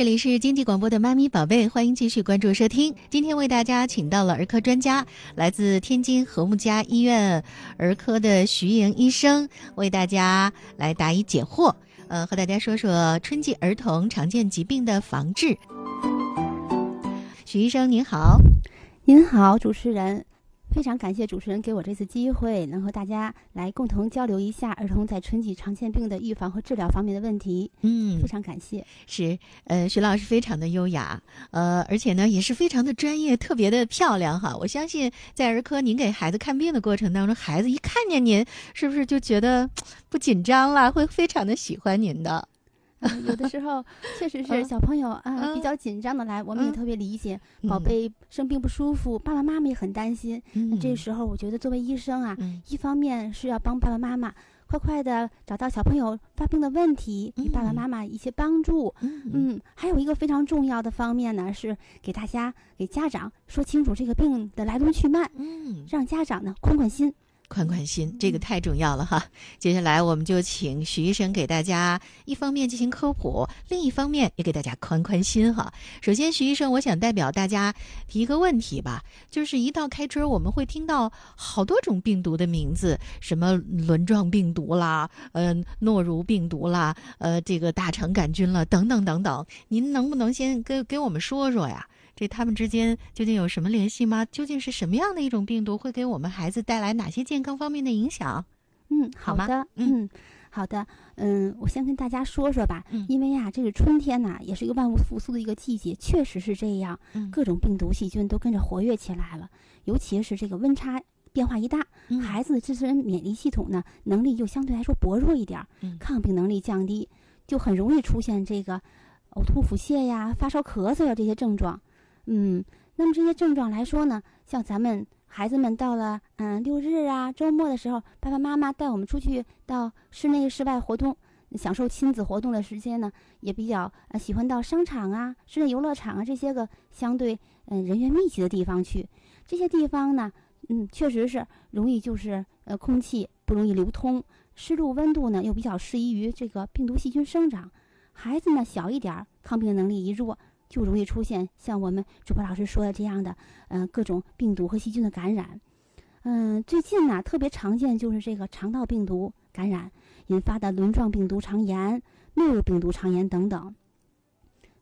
这里是经济广播的妈咪宝贝，欢迎继续关注收听。今天为大家请到了儿科专家，来自天津和睦家医院儿科的徐莹医生，为大家来答疑解惑。呃，和大家说说春季儿童常见疾病的防治。徐医生您好，您好，主持人。非常感谢主持人给我这次机会，能和大家来共同交流一下儿童在春季常见病的预防和治疗方面的问题。嗯，非常感谢。是，呃，徐老师非常的优雅，呃，而且呢也是非常的专业，特别的漂亮哈。我相信在儿科您给孩子看病的过程当中，孩子一看见您，是不是就觉得不紧张了，会非常的喜欢您的？有的时候 确实是小朋友啊比较紧张的来，我们也特别理解。宝贝生病不舒服，爸爸妈妈也很担心。那这时候，我觉得作为医生啊，一方面是要帮爸爸妈妈快快的找到小朋友发病的问题，给爸爸妈妈一些帮助。嗯，还有一个非常重要的方面呢，是给大家给家长说清楚这个病的来龙去脉。嗯，让家长呢宽宽心。宽宽心，这个太重要了哈。接下来，我们就请徐医生给大家一方面进行科普，另一方面也给大家宽宽心哈。首先，徐医生，我想代表大家提一个问题吧，就是一到开春，我们会听到好多种病毒的名字，什么轮状病毒啦，呃，诺如病毒啦，呃，这个大肠杆菌了，等等等等。您能不能先给给我们说说呀？这他们之间究竟有什么联系吗？究竟是什么样的一种病毒会给我们孩子带来哪些健康方面的影响？嗯，好的，嗯，好的，嗯，我先跟大家说说吧。嗯，因为呀，这个春天呐，也是一个万物复苏的一个季节，确实是这样。嗯，各种病毒细菌都跟着活跃起来了，尤其是这个温差变化一大，孩子的自身免疫系统呢能力又相对来说薄弱一点，抗病能力降低，就很容易出现这个呕吐、腹泻呀、发烧、咳嗽呀这些症状。嗯，那么这些症状来说呢，像咱们孩子们到了嗯六日啊、周末的时候，爸爸妈妈带我们出去到室内、室外活动，享受亲子活动的时间呢，也比较呃喜欢到商场啊、室内游乐场啊这些个相对嗯人员密集的地方去。这些地方呢，嗯，确实是容易就是呃空气不容易流通，湿度、温度呢又比较适宜于这个病毒细菌生长。孩子呢小一点儿，抗病能力一弱。就容易出现像我们主播老师说的这样的，嗯，各种病毒和细菌的感染。嗯，最近呢，特别常见就是这个肠道病毒感染引发的轮状病毒肠炎、诺如病毒肠炎等等。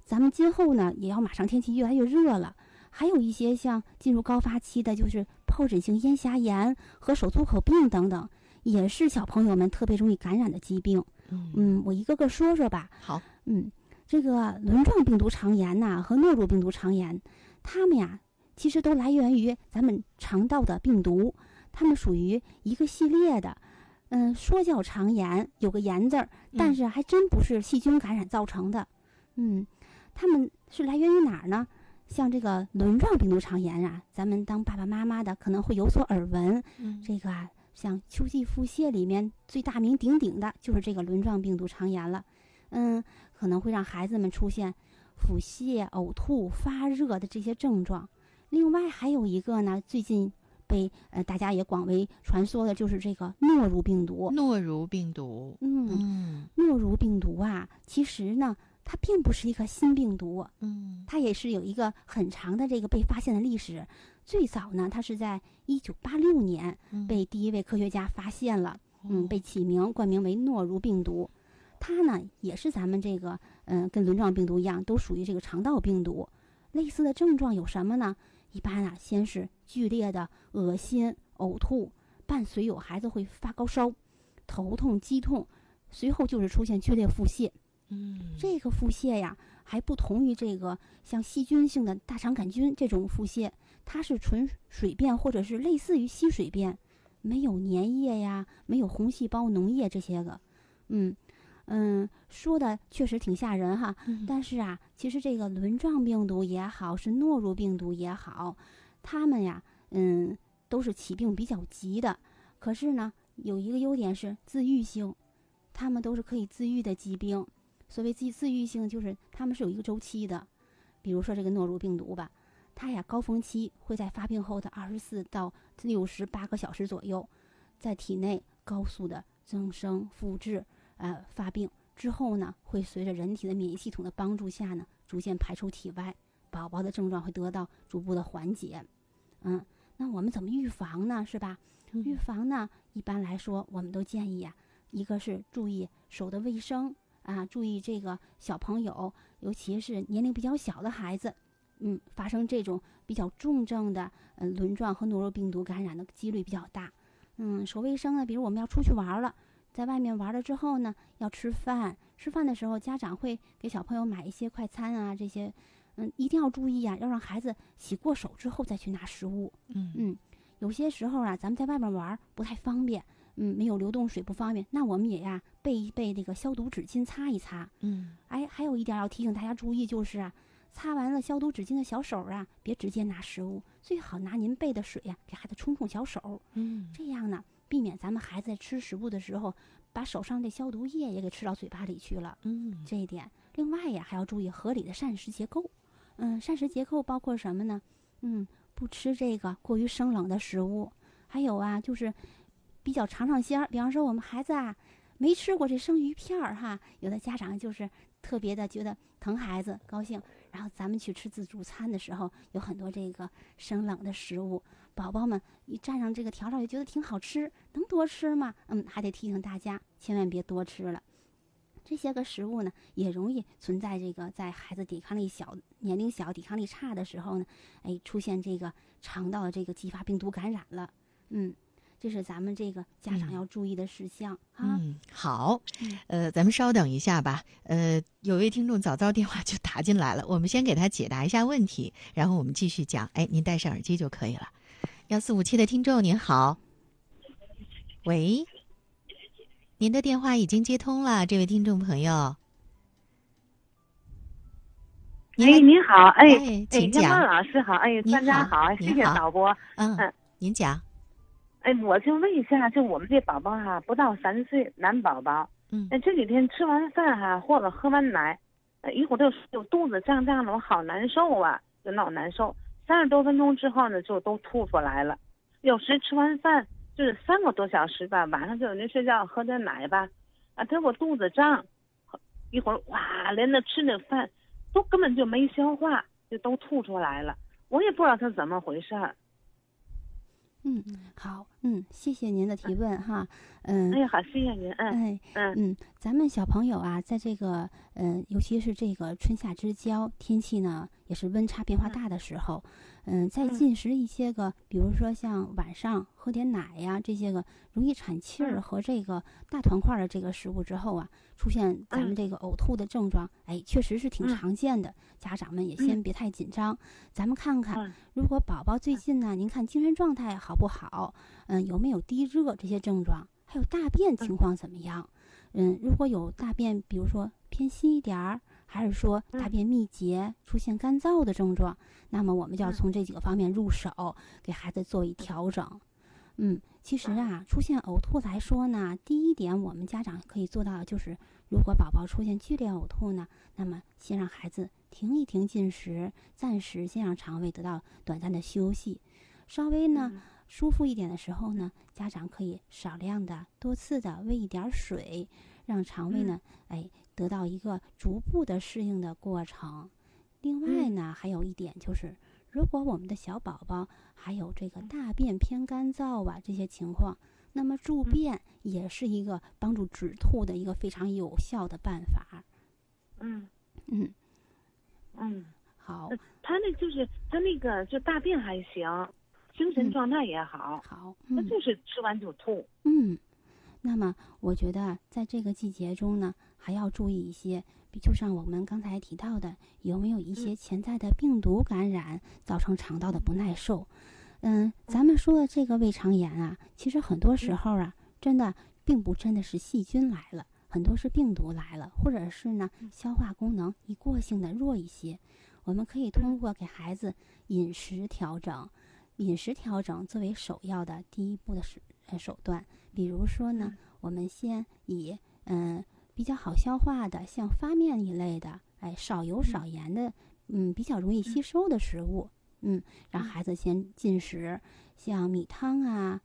咱们今后呢，也要马上天气越来越热了，还有一些像进入高发期的，就是疱疹性咽峡炎和手足口病等等，也是小朋友们特别容易感染的疾病。嗯，我一个个说说吧。好，嗯。这个轮状病毒肠炎呐和诺如病毒肠炎，它们呀其实都来源于咱们肠道的病毒，它们属于一个系列的。嗯，说叫肠炎，有个“炎”字儿，但是还真不是细菌感染造成的。嗯，它们是来源于哪儿呢？像这个轮状病毒肠炎啊，咱们当爸爸妈妈的可能会有所耳闻。嗯，这个啊，像秋季腹泻里面最大名鼎鼎的就是这个轮状病毒肠炎了。嗯。可能会让孩子们出现腹泻、呕吐、发热的这些症状。另外还有一个呢，最近被呃大家也广为传说的，就是这个诺如病毒。诺如病毒，嗯，诺如病毒啊，其实呢，它并不是一个新病毒，嗯，它也是有一个很长的这个被发现的历史。最早呢，它是在一九八六年被第一位科学家发现了，嗯，被起名冠名为诺如病毒。它呢也是咱们这个，嗯，跟轮状病毒一样，都属于这个肠道病毒。类似的症状有什么呢？一般啊，先是剧烈的恶心、呕吐，伴随有孩子会发高烧、头痛、肌痛，随后就是出现剧烈腹泻。嗯，这个腹泻呀，还不同于这个像细菌性的大肠杆菌这种腹泻，它是纯水便或者是类似于稀水便，没有粘液呀，没有红细胞脓液这些个，嗯。嗯，说的确实挺吓人哈。但是啊，其实这个轮状病毒也好，是诺如病毒也好，它们呀，嗯，都是起病比较急的。可是呢，有一个优点是自愈性，它们都是可以自愈的疾病。所谓自自愈性，就是它们是有一个周期的。比如说这个诺如病毒吧，它呀高峰期会在发病后的二十四到六十八个小时左右，在体内高速的增生复制。呃，发病之后呢，会随着人体的免疫系统的帮助下呢，逐渐排出体外，宝宝的症状会得到逐步的缓解。嗯，那我们怎么预防呢？是吧？预防呢，一般来说，我们都建议呀，一个是注意手的卫生啊，注意这个小朋友，尤其是年龄比较小的孩子，嗯，发生这种比较重症的嗯轮状和诺如病毒感染的几率比较大。嗯，手卫生呢，比如我们要出去玩了。在外面玩了之后呢，要吃饭。吃饭的时候，家长会给小朋友买一些快餐啊，这些，嗯，一定要注意呀，要让孩子洗过手之后再去拿食物。嗯嗯，有些时候啊，咱们在外面玩不太方便，嗯，没有流动水不方便，那我们也呀备一备那个消毒纸巾擦一擦。嗯，哎，还有一点要提醒大家注意，就是啊，擦完了消毒纸巾的小手啊，别直接拿食物，最好拿您备的水呀给孩子冲冲小手。嗯，这样呢。避免咱们孩子在吃食物的时候，把手上的消毒液也给吃到嘴巴里去了。嗯，这一点，另外呀，还要注意合理的膳食结构。嗯，膳食结构包括什么呢？嗯，不吃这个过于生冷的食物，还有啊，就是比较尝尝鲜儿。比方说，我们孩子啊没吃过这生鱼片儿哈，有的家长就是特别的觉得疼孩子高兴，然后咱们去吃自助餐的时候，有很多这个生冷的食物。宝宝们一蘸上这个调料，就觉得挺好吃，能多吃吗？嗯，还得提醒大家，千万别多吃了。这些个食物呢，也容易存在这个在孩子抵抗力小、年龄小、抵抗力差的时候呢，哎，出现这个肠道的这个继发病毒感染了。嗯，这是咱们这个家长要注意的事项啊。嗯，好，呃，咱们稍等一下吧。呃，有位听众早早电话就打进来了，我们先给他解答一下问题，然后我们继续讲。哎，您戴上耳机就可以了。幺四五七的听众您好，喂，您的电话已经接通了，这位听众朋友。哎，您好，哎，请讲。孟老师好，哎，专家好，谢谢导播。嗯，您讲。哎，我就问一下，就我们这宝宝哈，不到三岁，男宝宝。嗯。哎，这几天吃完饭哈，或者喝完奶，一会儿就就肚子胀胀的，我好难受啊，就老难受。三十多分钟之后呢，就都吐出来了。有时吃完饭就是三个多小时吧，晚上就人睡觉喝点奶吧，啊，他我肚子胀，一会儿哇，连着吃那饭都根本就没消化，就都吐出来了。我也不知道他怎么回事儿。嗯，好，嗯，谢谢您的提问哈，嗯，哎呀，好，谢谢您，嗯，哎，嗯嗯，咱们小朋友啊，在这个，嗯，尤其是这个春夏之交，天气呢也是温差变化大的时候。嗯，在进食一些个，比如说像晚上喝点奶呀，这些个容易产气儿和这个大团块的这个食物之后啊，出现咱们这个呕吐的症状，哎，确实是挺常见的。家长们也先别太紧张，咱们看看，如果宝宝最近呢，您看精神状态好不好？嗯，有没有低热这些症状？还有大便情况怎么样？嗯，如果有大便，比如说偏稀一点儿。还是说大便秘结、出现干燥的症状，那么我们就要从这几个方面入手，给孩子做一调整。嗯，其实啊，出现呕吐来说呢，第一点我们家长可以做到的就是，如果宝宝出现剧烈呕吐呢，那么先让孩子停一停进食，暂时先让肠胃得到短暂的休息。稍微呢舒服一点的时候呢，家长可以少量的、多次的喂一点水，让肠胃呢，哎。得到一个逐步的适应的过程。另外呢，还有一点就是，如果我们的小宝宝还有这个大便偏干燥啊这些情况，那么助便也是一个帮助止吐的一个非常有效的办法。嗯嗯嗯，好。他那就是他那个就大便还行，精神状态也好。好，他就是吃完就吐。嗯。那么，我觉得在这个季节中呢，还要注意一些，就像我们刚才提到的，有没有一些潜在的病毒感染造成肠道的不耐受？嗯，咱们说的这个胃肠炎啊，其实很多时候啊，真的并不真的是细菌来了，很多是病毒来了，或者是呢消化功能一过性的弱一些。我们可以通过给孩子饮食调整，饮食调整作为首要的第一步的手手段。比如说呢，我们先以嗯比较好消化的，像发面一类的，哎少油少盐的，嗯比较容易吸收的食物，嗯让孩子先进食，像米汤啊，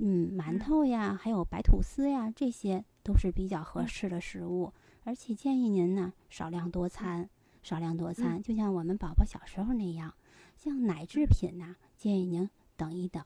嗯馒头呀，还有白吐司呀，这些都是比较合适的食物。而且建议您呢少量多餐，少量多餐，就像我们宝宝小时候那样。像奶制品呢，建议您等一等，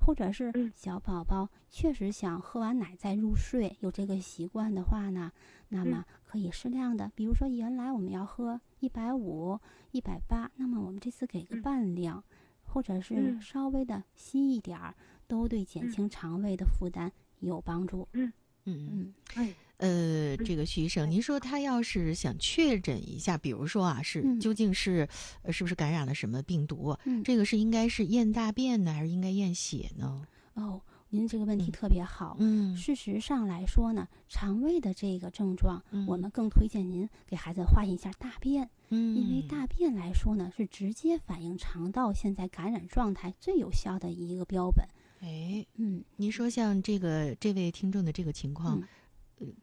或者是小宝宝确实想喝完奶再入睡，有这个习惯的话呢，那么可以适量的，比如说原来我们要喝一百五、一百八，那么我们这次给个半量，或者是稍微的稀一点儿，都对减轻肠胃的负担有帮助。嗯。嗯。嗯。呃，这个徐医生，您说他要是想确诊一下，比如说啊，是究竟是是不是感染了什么病毒？这个是应该是验大便呢，还是应该验血呢？哦，您这个问题特别好。嗯，事实上来说呢，肠胃的这个症状，我们更推荐您给孩子化验一下大便。嗯，因为大便来说呢，是直接反映肠道现在感染状态最有效的一个标本。哎，嗯，您说像这个这位听众的这个情况。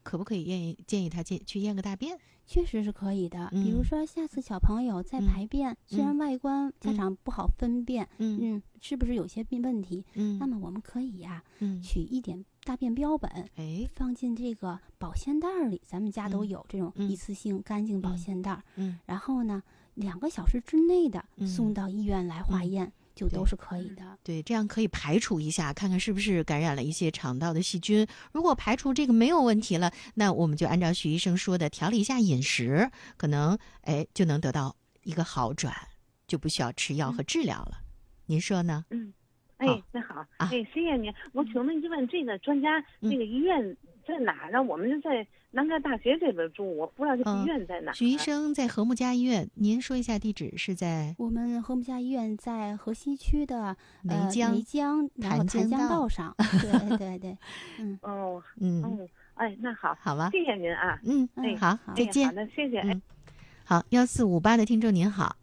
可不可以建议建议他去去验个大便？确实是可以的。比如说，下次小朋友在排便，虽然外观家长不好分辨，嗯，是不是有些病问题？嗯，那么我们可以呀，嗯，取一点大便标本，哎，放进这个保鲜袋里，咱们家都有这种一次性干净保鲜袋，嗯，然后呢，两个小时之内的送到医院来化验。就都是可以的，对，这样可以排除一下，看看是不是感染了一些肠道的细菌。如果排除这个没有问题了，那我们就按照徐医生说的调理一下饮食，可能哎就能得到一个好转，就不需要吃药和治疗了。您说呢？嗯，哎，那好，哎，谢谢您。我请问一问，这个专家这个医院？在哪儿呢？我们是在南开大学这边住，我不知道这医院在哪。许医生在和睦家医院，您说一下地址是在？我们和睦家医院在河西区的梅江梅江潭江道上。对对对，嗯哦 嗯哎那好，好吧，谢谢您啊，嗯哎好，再见，好的谢谢，嗯好幺四五八的听众您好，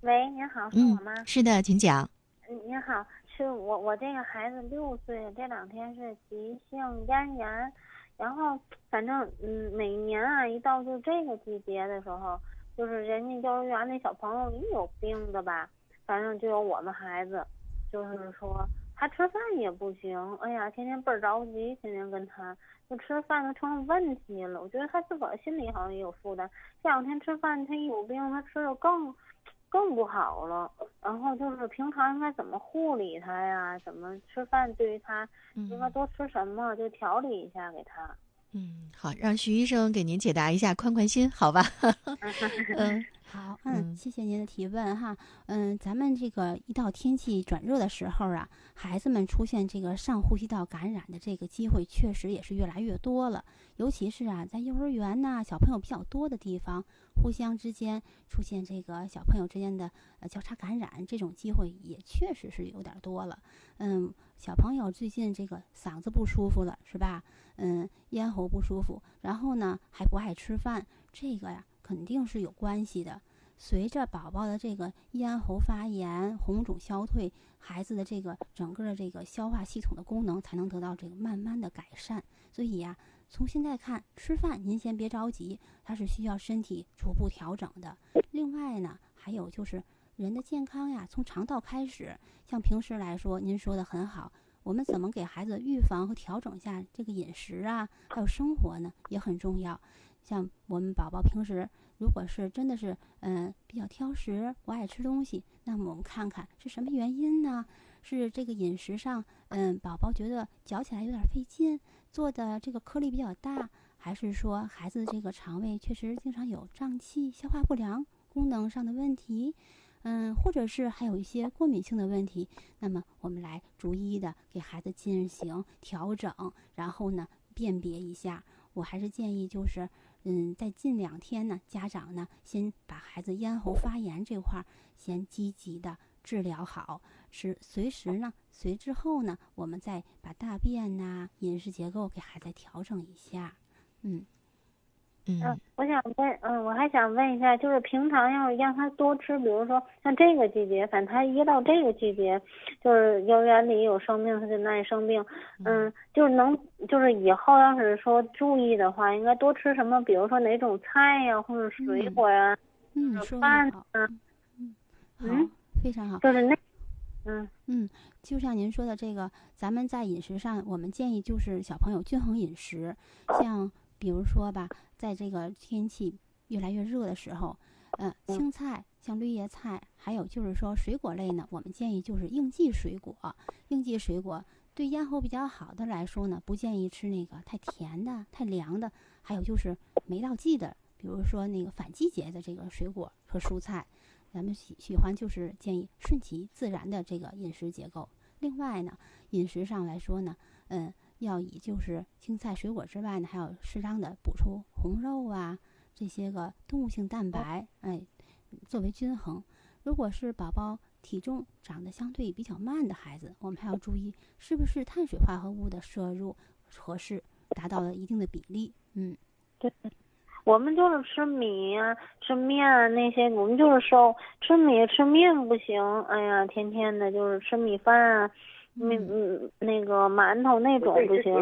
喂您好是我吗？是的，请讲。嗯您好。是我我这个孩子六岁，这两天是急性咽炎，然后反正嗯每年啊一到就这个季节的时候，就是人家幼儿园那小朋友一有病的吧，反正就有我们孩子，就是说他吃饭也不行，哎呀天天倍儿着急，天天跟他就吃饭都成了问题了，我觉得他自个儿心里好像也有负担，这两天吃饭他一有病，他吃的更。更不好了，然后就是平常应该怎么护理他呀？怎么吃饭？对于他应该多吃什么？就调理一下给他。嗯，好，让徐医生给您解答一下，宽宽心，好吧？嗯。好，嗯，谢谢您的提问哈，嗯，咱们这个一到天气转热的时候啊，孩子们出现这个上呼吸道感染的这个机会确实也是越来越多了，尤其是啊，在幼儿园呐，小朋友比较多的地方，互相之间出现这个小朋友之间的呃交叉感染，这种机会也确实是有点多了。嗯，小朋友最近这个嗓子不舒服了，是吧？嗯，咽喉不舒服，然后呢还不爱吃饭，这个呀。肯定是有关系的。随着宝宝的这个咽喉发炎、红肿消退，孩子的这个整个的这个消化系统的功能才能得到这个慢慢的改善。所以呀，从现在看，吃饭您先别着急，它是需要身体逐步调整的。另外呢，还有就是人的健康呀，从肠道开始。像平时来说，您说的很好，我们怎么给孩子预防和调整下这个饮食啊，还有生活呢，也很重要。像我们宝宝平时如果是真的是嗯比较挑食不爱吃东西，那么我们看看是什么原因呢？是这个饮食上嗯宝宝觉得嚼起来有点费劲，做的这个颗粒比较大，还是说孩子这个肠胃确实经常有胀气、消化不良、功能上的问题？嗯，或者是还有一些过敏性的问题？那么我们来逐一的给孩子进行调整，然后呢辨别一下。我还是建议就是。嗯，在近两天呢，家长呢先把孩子咽喉发炎这块儿先积极的治疗好，是随时呢，随之后呢，我们再把大便呐、饮食结构给孩子调整一下，嗯。嗯，我想问，嗯，我还想问一下，就是平常要是让他多吃，比如说像这个季节，反正他一到这个季节，就是幼儿园里有生病，他就爱生病，嗯，就是能，就是以后要是说注意的话，应该多吃什么？比如说哪种菜呀，或者水果呀，嗯，饭啊，嗯，好，非常好，就是那，嗯。嗯，就像您说的这个，咱们在饮食上，我们建议就是小朋友均衡饮食，像比如说吧。在这个天气越来越热的时候，呃，青菜像绿叶菜，还有就是说水果类呢，我们建议就是应季水果。应季水果对咽喉比较好的来说呢，不建议吃那个太甜的、太凉的，还有就是没到季的，比如说那个反季节的这个水果和蔬菜。咱们喜喜欢就是建议顺其自然的这个饮食结构。另外呢，饮食上来说呢，嗯，要以就是青菜水果之外呢，还要适当的补充红肉啊这些个动物性蛋白，哎，作为均衡。如果是宝宝体重长得相对比较慢的孩子，我们还要注意是不是碳水化合物的摄入合适，达到了一定的比例。嗯，对。我们就是吃米啊，吃面啊那些，我们就是瘦。吃米吃面不行，哎呀，天天的就是吃米饭啊，米嗯那个馒头那种不行。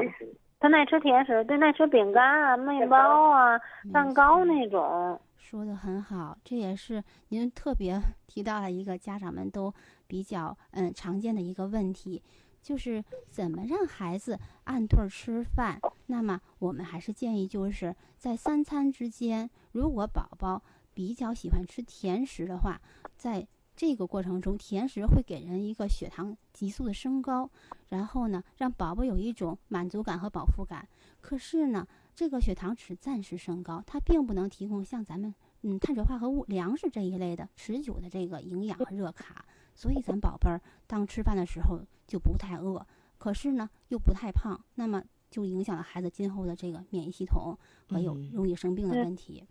他爱吃甜食，对，爱吃饼干啊、面包啊、蛋糕那种。说的很好，这也是您特别 提到了一个家长们都比较嗯常见的一个问题。就是怎么让孩子按顿吃饭？那么我们还是建议，就是在三餐之间，如果宝宝比较喜欢吃甜食的话，在这个过程中，甜食会给人一个血糖急速的升高，然后呢，让宝宝有一种满足感和饱腹感。可是呢，这个血糖只暂时升高，它并不能提供像咱们嗯碳水化合物、粮食这一类的持久的这个营养和热卡。所以咱宝贝儿当吃饭的时候就不太饿，可是呢又不太胖，那么就影响了孩子今后的这个免疫系统还有容易生病的问题。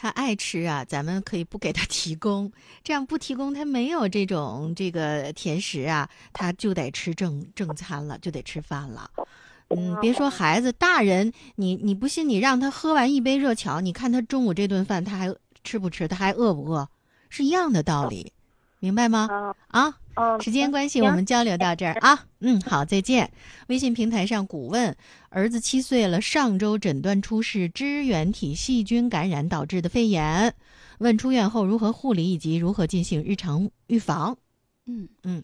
他爱吃啊，咱们可以不给他提供，这样不提供他没有这种这个甜食啊，他就得吃正正餐了，就得吃饭了。嗯，别说孩子，大人你你不信，你让他喝完一杯热巧，你看他中午这顿饭他还吃不吃，他还饿不饿，是一样的道理。明白吗？啊，时间关系，我们交流到这儿啊。嗯，好，再见。微信平台上，古问儿子七岁了，上周诊断出是支原体细菌感染导致的肺炎，问出院后如何护理以及如何进行日常预防。嗯嗯，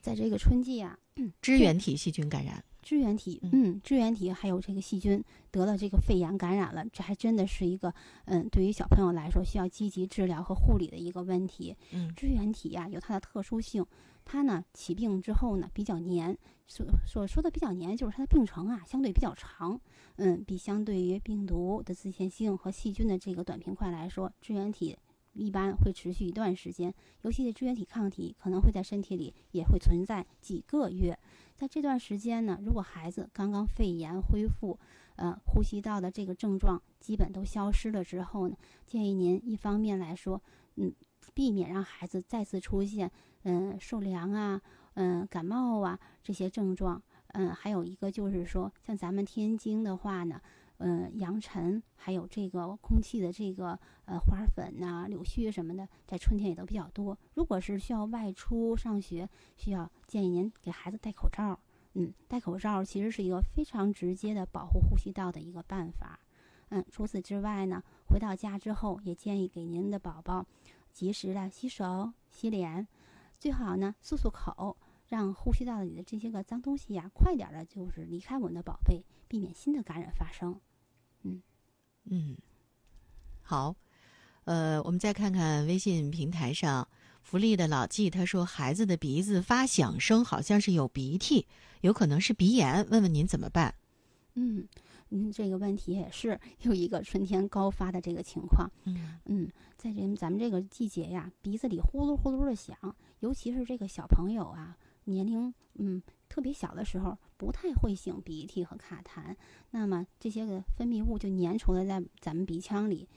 在这个春季啊，支原体细菌感染。支原体，嗯，支原体还有这个细菌得了这个肺炎感染了，这还真的是一个，嗯，对于小朋友来说需要积极治疗和护理的一个问题。嗯，支原体呀有它的特殊性，它呢起病之后呢比较黏，所所说的比较黏就是它的病程啊相对比较长，嗯，比相对于病毒的自限性和细菌的这个短平快来说，支原体一般会持续一段时间，尤其是支原体抗体可能会在身体里也会存在几个月。在这段时间呢，如果孩子刚刚肺炎恢复，呃，呼吸道的这个症状基本都消失了之后呢，建议您一方面来说，嗯，避免让孩子再次出现，嗯，受凉啊，嗯，感冒啊这些症状，嗯，还有一个就是说，像咱们天津的话呢。嗯，扬尘还有这个空气的这个呃花粉呐、柳絮什么的，在春天也都比较多。如果是需要外出上学，需要建议您给孩子戴口罩。嗯，戴口罩其实是一个非常直接的保护呼吸道的一个办法。嗯，除此之外呢，回到家之后也建议给您的宝宝及时的洗手、洗脸，最好呢漱漱口，让呼吸道里的这些个脏东西呀快点的，就是离开我们的宝贝，避免新的感染发生。嗯，嗯，好，呃，我们再看看微信平台上福利的老纪，他说孩子的鼻子发响声，好像是有鼻涕，有可能是鼻炎，问问您怎么办？嗯，嗯，这个问题也是有一个春天高发的这个情况。嗯嗯，在这咱们这个季节呀，鼻子里呼噜呼噜的响，尤其是这个小朋友啊，年龄嗯。特别小的时候不太会擤鼻涕和卡痰，那么这些个分泌物就粘稠的在咱们鼻腔里。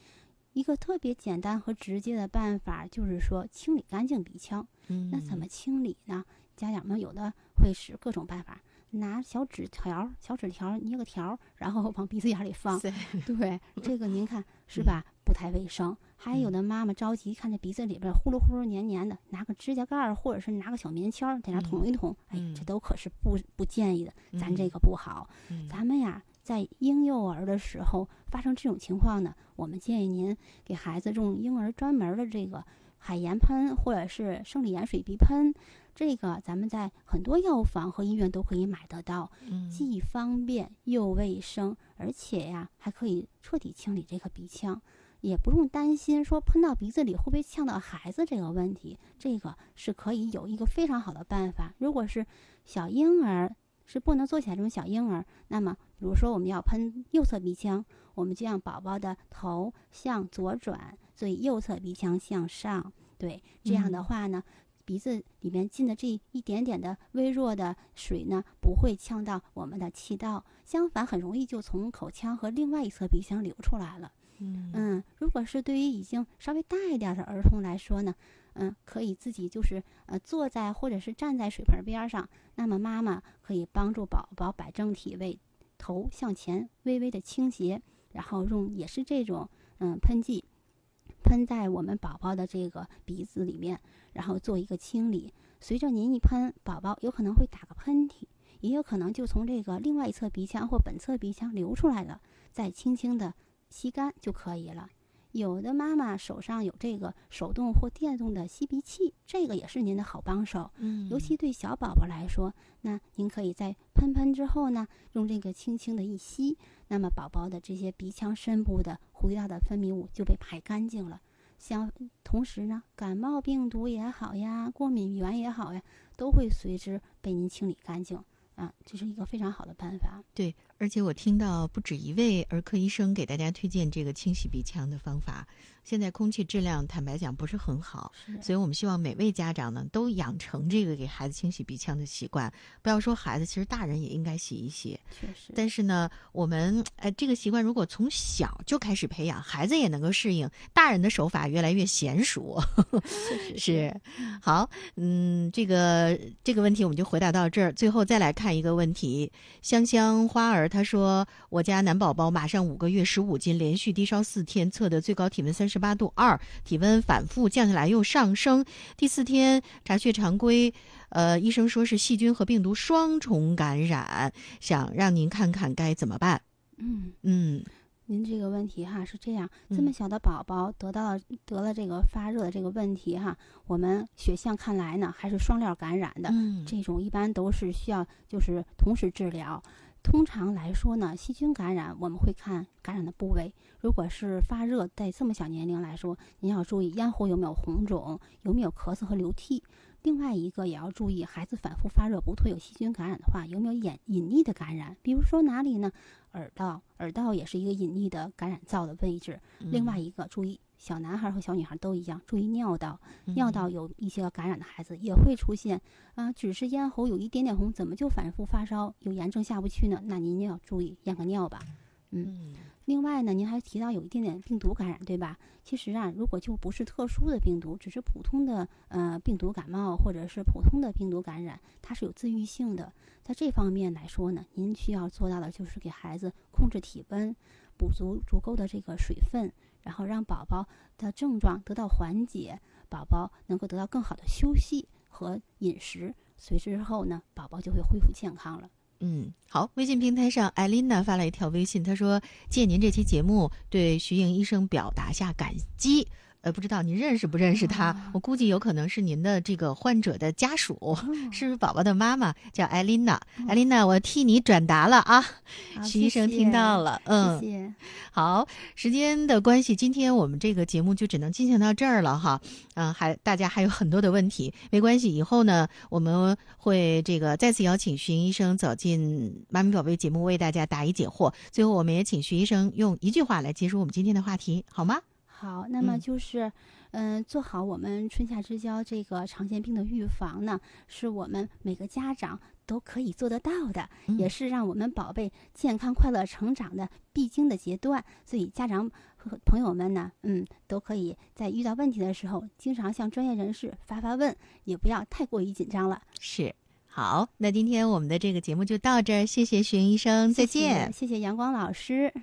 一个特别简单和直接的办法就是说清理干净鼻腔。嗯，那怎么清理呢？家长们有的会使各种办法，拿小纸条、小纸条捏个条，然后往鼻子眼里放。对，这个您看 是吧？不太卫生。还有的妈妈着急，看这鼻子里边呼噜呼噜黏黏的，拿个指甲盖儿或者是拿个小棉签在那捅一捅，哎，这都可是不不建议的。咱这个不好，咱们呀。在婴幼儿的时候发生这种情况呢，我们建议您给孩子用婴儿专门的这个海盐喷或者是生理盐水鼻喷。这个咱们在很多药房和医院都可以买得到，既方便又卫生，而且呀还可以彻底清理这个鼻腔，也不用担心说喷到鼻子里会不会呛到孩子这个问题。这个是可以有一个非常好的办法。如果是小婴儿是不能坐起来这种小婴儿，那么比如说我们要喷右侧鼻腔，我们就让宝宝的头向左转，所以右侧鼻腔向上，对，这样的话呢。鼻子里面进的这一点点的微弱的水呢，不会呛到我们的气道，相反，很容易就从口腔和另外一侧鼻腔流出来了。嗯如果是对于已经稍微大一点的儿童来说呢，嗯，可以自己就是呃坐在或者是站在水盆边上，那么妈妈可以帮助宝宝摆正体位，头向前微微的倾斜，然后用也是这种嗯喷剂。喷在我们宝宝的这个鼻子里面，然后做一个清理。随着您一喷，宝宝有可能会打个喷嚏，也有可能就从这个另外一侧鼻腔或本侧鼻腔流出来了，再轻轻的吸干就可以了。有的妈妈手上有这个手动或电动的吸鼻器，这个也是您的好帮手。嗯，尤其对小宝宝来说，那您可以在喷喷之后呢，用这个轻轻的一吸，那么宝宝的这些鼻腔深部的呼吸道的分泌物就被排干净了。相同时呢，感冒病毒也好呀，过敏源也好呀，都会随之被您清理干净啊，这是一个非常好的办法。对。而且我听到不止一位儿科医生给大家推荐这个清洗鼻腔的方法。现在空气质量坦白讲不是很好，所以我们希望每位家长呢都养成这个给孩子清洗鼻腔的习惯。不要说孩子，其实大人也应该洗一洗。确实。但是呢，我们呃这个习惯如果从小就开始培养，孩子也能够适应，大人的手法越来越娴熟。是。好，嗯，这个这个问题我们就回答到这儿。最后再来看一个问题：香香花儿。她说：“我家男宝宝马上五个月，十五斤，连续低烧四天，测的最高体温三十八度二，体温反复降下来又上升。第四天查血常规，呃，医生说是细菌和病毒双重感染，想让您看看该怎么办。”嗯嗯，您这个问题哈是这样，这么小的宝宝得到了得了这个发热的这个问题哈，我们血象看来呢还是双料感染的，这种一般都是需要就是同时治疗。通常来说呢，细菌感染我们会看感染的部位。如果是发热，在这么小年龄来说，您要注意咽喉有没有红肿，有没有咳嗽和流涕。另外一个也要注意，孩子反复发热不退，有细菌感染的话，有没有隐隐匿的感染？比如说哪里呢？耳道，耳道也是一个隐匿的感染灶的位置。另外一个注意。小男孩和小女孩都一样，注意尿道，尿道有一些感染的孩子也会出现啊，只是咽喉有一点点红，怎么就反复发烧，有炎症下不去呢？那您要注意验个尿吧。嗯，另外呢，您还提到有一点点病毒感染，对吧？其实啊，如果就不是特殊的病毒，只是普通的呃病毒感冒或者是普通的病毒感染，它是有自愈性的。在这方面来说呢，您需要做到的就是给孩子控制体温，补足足够的这个水分。然后让宝宝的症状得到缓解，宝宝能够得到更好的休息和饮食，随之之后呢，宝宝就会恢复健康了。嗯，好，微信平台上艾琳娜发了一条微信，她说：“借您这期节目，对徐颖医生表达下感激。”呃，不知道您认识不认识他？我估计有可能是您的这个患者的家属，是宝宝的妈妈，叫艾琳娜。艾琳娜，我替你转达了啊，徐医生听到了。嗯，谢谢。好，时间的关系，今天我们这个节目就只能进行到这儿了哈。嗯，还大家还有很多的问题，没关系，以后呢我们会这个再次邀请徐医生走进妈咪宝贝节目，为大家答疑解惑。最后，我们也请徐医生用一句话来结束我们今天的话题，好吗？好，那么就是，嗯，做好我们春夏之交这个常见病的预防呢，是我们每个家长都可以做得到的，也是让我们宝贝健康快乐成长的必经的阶段。所以家长和朋友们呢，嗯，都可以在遇到问题的时候，经常向专业人士发发问，也不要太过于紧张了。是，好，那今天我们的这个节目就到这儿，谢谢徐医生，再见，谢谢阳光老师。